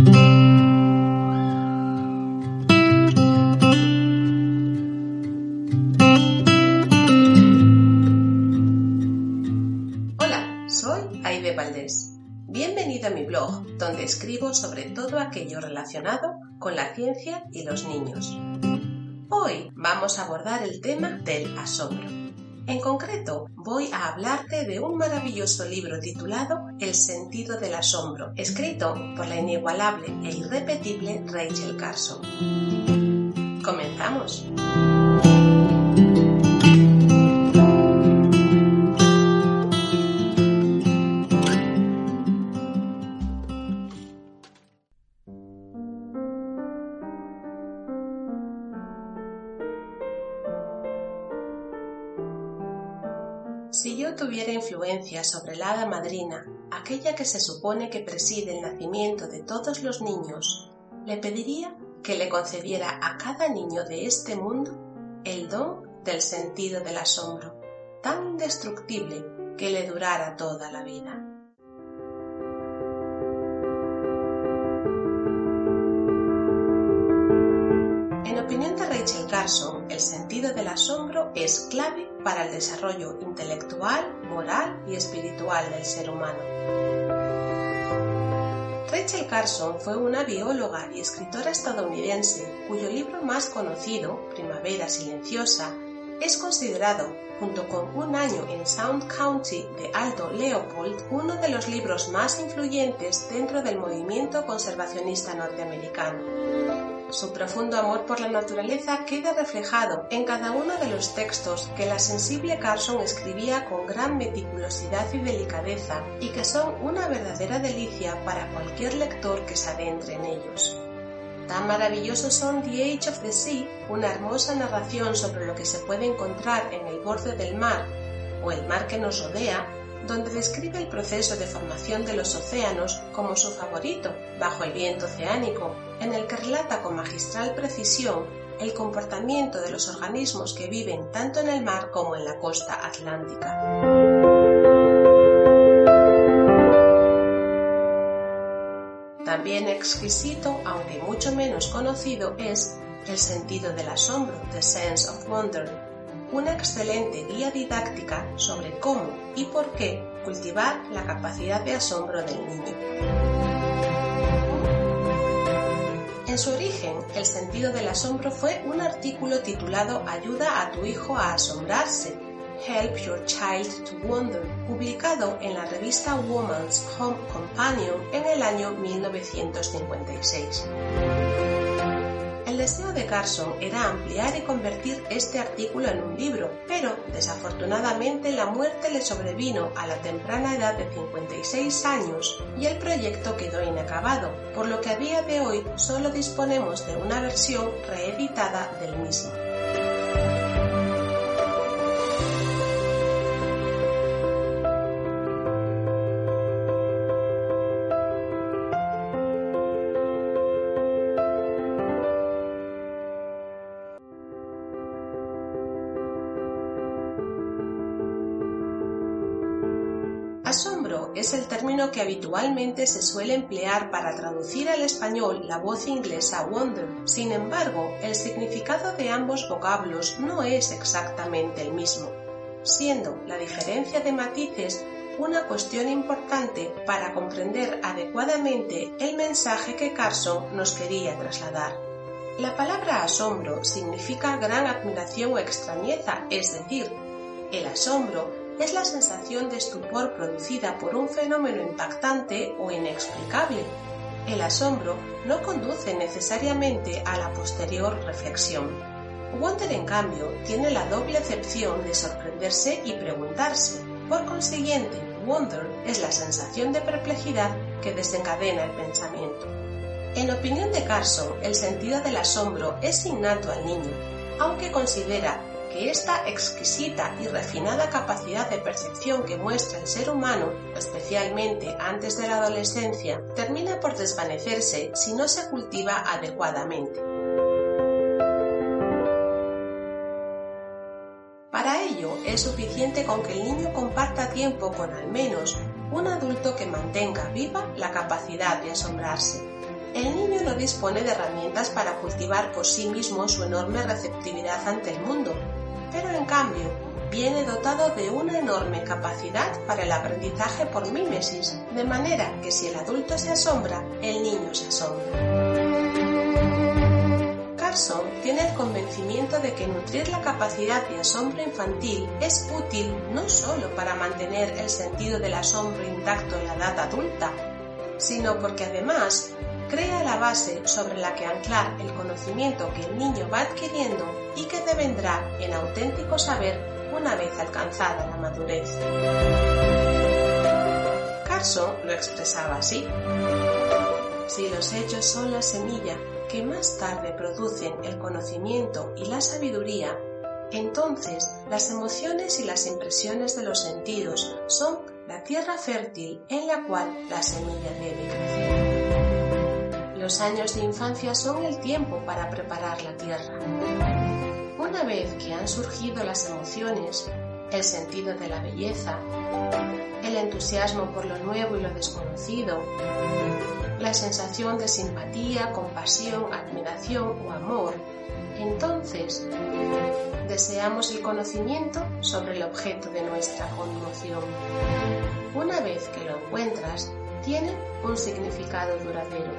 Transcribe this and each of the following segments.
Hola, soy Aide Valdés. Bienvenido a mi blog, donde escribo sobre todo aquello relacionado con la ciencia y los niños. Hoy vamos a abordar el tema del asombro. En concreto, voy a hablarte de un maravilloso libro titulado El sentido del asombro, escrito por la inigualable e irrepetible Rachel Carson. Comenzamos. Si yo tuviera influencia sobre la hada madrina, aquella que se supone que preside el nacimiento de todos los niños, le pediría que le concediera a cada niño de este mundo el don del sentido del asombro, tan indestructible que le durara toda la vida. El sentido del asombro es clave para el desarrollo intelectual, moral y espiritual del ser humano. Rachel Carson fue una bióloga y escritora estadounidense cuyo libro más conocido, Primavera Silenciosa, es considerado, junto con Un año en Sound County de Aldo Leopold, uno de los libros más influyentes dentro del movimiento conservacionista norteamericano. Su profundo amor por la naturaleza queda reflejado en cada uno de los textos que la sensible Carson escribía con gran meticulosidad y delicadeza y que son una verdadera delicia para cualquier lector que se adentre en ellos. Tan maravillosos son The Age of the Sea, una hermosa narración sobre lo que se puede encontrar en el borde del mar o el mar que nos rodea, donde describe el proceso de formación de los océanos como su favorito, bajo el viento oceánico, en el que relata con magistral precisión el comportamiento de los organismos que viven tanto en el mar como en la costa atlántica. También exquisito, aunque mucho menos conocido, es El sentido del asombro, The Sense of Wonder, una excelente guía didáctica sobre cómo y por qué cultivar la capacidad de asombro del niño. En su origen, el sentido del asombro fue un artículo titulado Ayuda a tu hijo a asombrarse, Help Your Child to Wonder, publicado en la revista Woman's Home Companion en el año 1956. El deseo de Carson era ampliar y convertir este artículo en un libro, pero desafortunadamente la muerte le sobrevino a la temprana edad de 56 años y el proyecto quedó inacabado, por lo que a día de hoy solo disponemos de una versión reeditada del mismo. Es el término que habitualmente se suele emplear para traducir al español la voz inglesa wonder. Sin embargo, el significado de ambos vocablos no es exactamente el mismo, siendo la diferencia de matices una cuestión importante para comprender adecuadamente el mensaje que Carson nos quería trasladar. La palabra asombro significa gran admiración o extrañeza, es decir, el asombro es la sensación de estupor producida por un fenómeno impactante o inexplicable. El asombro no conduce necesariamente a la posterior reflexión. Wonder, en cambio, tiene la doble acepción de sorprenderse y preguntarse. Por consiguiente, wonder es la sensación de perplejidad que desencadena el pensamiento. En opinión de Carson, el sentido del asombro es innato al niño, aunque considera que esta exquisita y refinada capacidad de percepción que muestra el ser humano, especialmente antes de la adolescencia, termina por desvanecerse si no se cultiva adecuadamente. Para ello es suficiente con que el niño comparta tiempo con al menos un adulto que mantenga viva la capacidad de asombrarse. el niño no dispone de herramientas para cultivar por sí mismo su enorme receptividad ante el mundo, pero en cambio viene dotado de una enorme capacidad para el aprendizaje por mímesis, de manera que si el adulto se asombra, el niño se asombra. Carson tiene el convencimiento de que nutrir la capacidad de asombro infantil es útil no solo para mantener el sentido del asombro intacto en la edad adulta, sino porque además crea la base sobre la que anclar el conocimiento que el niño va adquiriendo y que devendrá en auténtico saber una vez alcanzada la madurez. Carso lo expresaba así. Si los hechos son la semilla que más tarde producen el conocimiento y la sabiduría, entonces las emociones y las impresiones de los sentidos son la tierra fértil en la cual la semilla debe crecer. Los años de infancia son el tiempo para preparar la tierra. Una vez que han surgido las emociones, el sentido de la belleza, el entusiasmo por lo nuevo y lo desconocido, la sensación de simpatía, compasión, admiración o amor, entonces deseamos el conocimiento sobre el objeto de nuestra conmoción. Una vez que lo encuentras, tiene un significado duradero.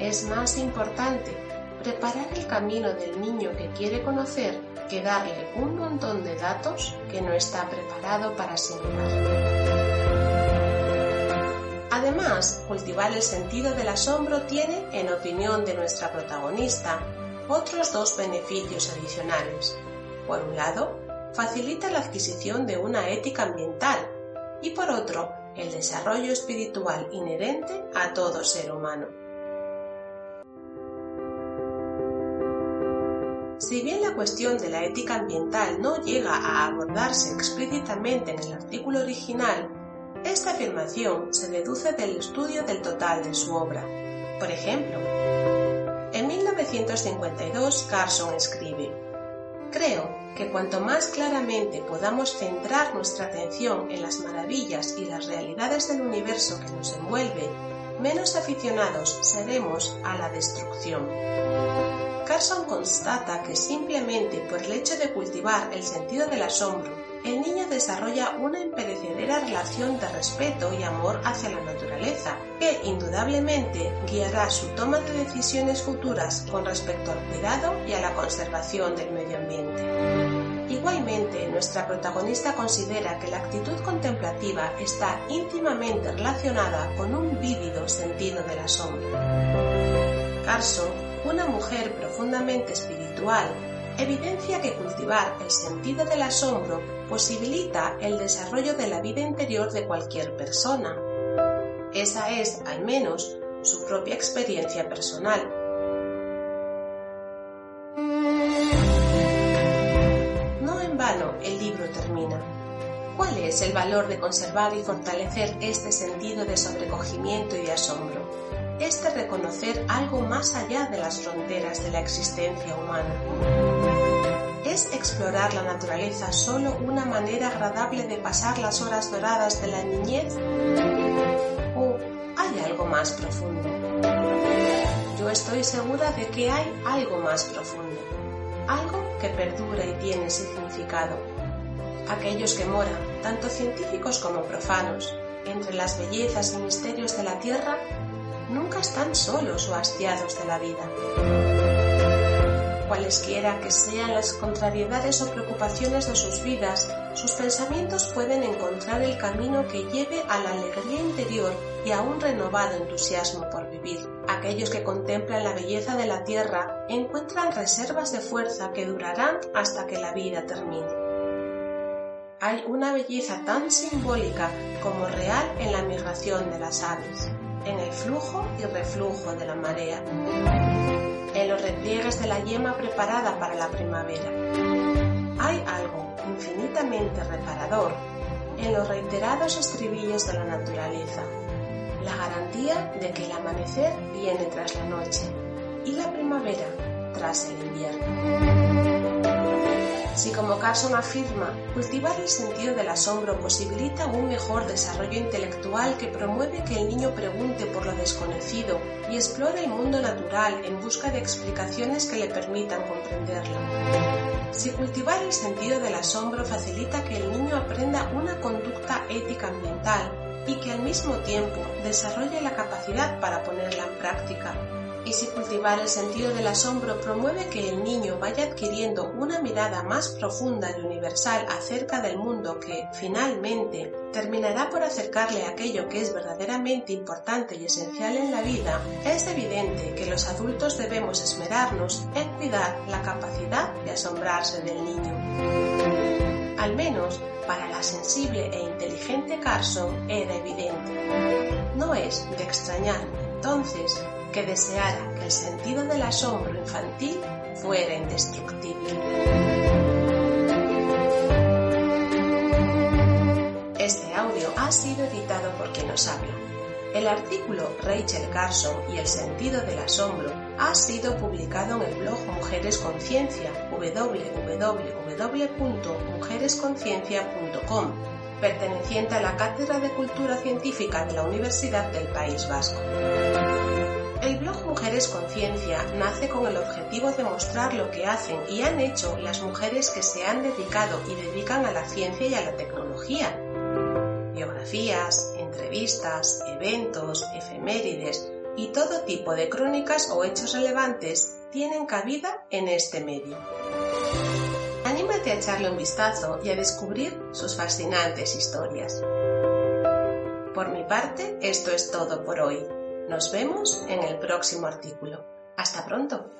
Es más importante preparar el camino del niño que quiere conocer que darle un montón de datos que no está preparado para asimilar. Además, cultivar el sentido del asombro tiene, en opinión de nuestra protagonista, otros dos beneficios adicionales. Por un lado, facilita la adquisición de una ética ambiental y por otro, el desarrollo espiritual inherente a todo ser humano. Si bien la cuestión de la ética ambiental no llega a abordarse explícitamente en el artículo original, esta afirmación se deduce del estudio del total de su obra. Por ejemplo, en 1952 Carson escribe, Creo que cuanto más claramente podamos centrar nuestra atención en las maravillas y las realidades del universo que nos envuelve, menos aficionados seremos a la destrucción. Carson constata que simplemente por el hecho de cultivar el sentido del asombro, el niño desarrolla una imperecedera relación de respeto y amor hacia la naturaleza, que indudablemente guiará su toma de decisiones futuras con respecto al cuidado y a la conservación del medio ambiente. Igualmente, nuestra protagonista considera que la actitud contemplativa está íntimamente relacionada con un vívido sentido del asombro. Carson una mujer profundamente espiritual evidencia que cultivar el sentido del asombro posibilita el desarrollo de la vida interior de cualquier persona. Esa es, al menos, su propia experiencia personal. No en vano el libro termina. ¿Cuál es el valor de conservar y fortalecer este sentido de sobrecogimiento y de asombro? es de reconocer algo más allá de las fronteras de la existencia humana. ¿Es explorar la naturaleza solo una manera agradable de pasar las horas doradas de la niñez? ¿O hay algo más profundo? Yo estoy segura de que hay algo más profundo, algo que perdura y tiene significado. Aquellos que moran, tanto científicos como profanos, entre las bellezas y misterios de la Tierra, nunca están solos o hastiados de la vida. Cualesquiera que sean las contrariedades o preocupaciones de sus vidas, sus pensamientos pueden encontrar el camino que lleve a la alegría interior y a un renovado entusiasmo por vivir. Aquellos que contemplan la belleza de la tierra encuentran reservas de fuerza que durarán hasta que la vida termine hay una belleza tan simbólica como real en la migración de las aves en el flujo y reflujo de la marea, en los repliegues de la yema preparada para la primavera. Hay algo infinitamente reparador en los reiterados estribillos de la naturaleza, la garantía de que el amanecer viene tras la noche y la primavera tras el invierno. Si como Carson afirma, cultivar el sentido del asombro posibilita un mejor desarrollo intelectual que promueve que el niño pregunte por lo desconocido y explore el mundo natural en busca de explicaciones que le permitan comprenderlo. Si cultivar el sentido del asombro facilita que el niño aprenda una conducta ética ambiental y que al mismo tiempo desarrolle la capacidad para ponerla en práctica, y si cultivar el sentido del asombro promueve que el niño vaya adquiriendo una mirada más profunda y universal acerca del mundo que, finalmente, terminará por acercarle a aquello que es verdaderamente importante y esencial en la vida, es evidente que los adultos debemos esmerarnos en cuidar la capacidad de asombrarse del niño. Al menos para la sensible e inteligente Carson era evidente. No es de extrañar, entonces, que deseara que el sentido del asombro infantil fuera indestructible. Este audio ha sido editado por quien nos habla. El artículo Rachel Carson y el sentido del asombro ha sido publicado en el blog Mujeres Conciencia www.mujeresconciencia.com, perteneciente a la Cátedra de Cultura Científica de la Universidad del País Vasco. El blog Mujeres Conciencia nace con el objetivo de mostrar lo que hacen y han hecho las mujeres que se han dedicado y dedican a la ciencia y a la tecnología. Biografías, entrevistas, eventos, efemérides y todo tipo de crónicas o hechos relevantes tienen cabida en este medio. Anímate a echarle un vistazo y a descubrir sus fascinantes historias. Por mi parte, esto es todo por hoy. Nos vemos en el próximo artículo. Hasta pronto.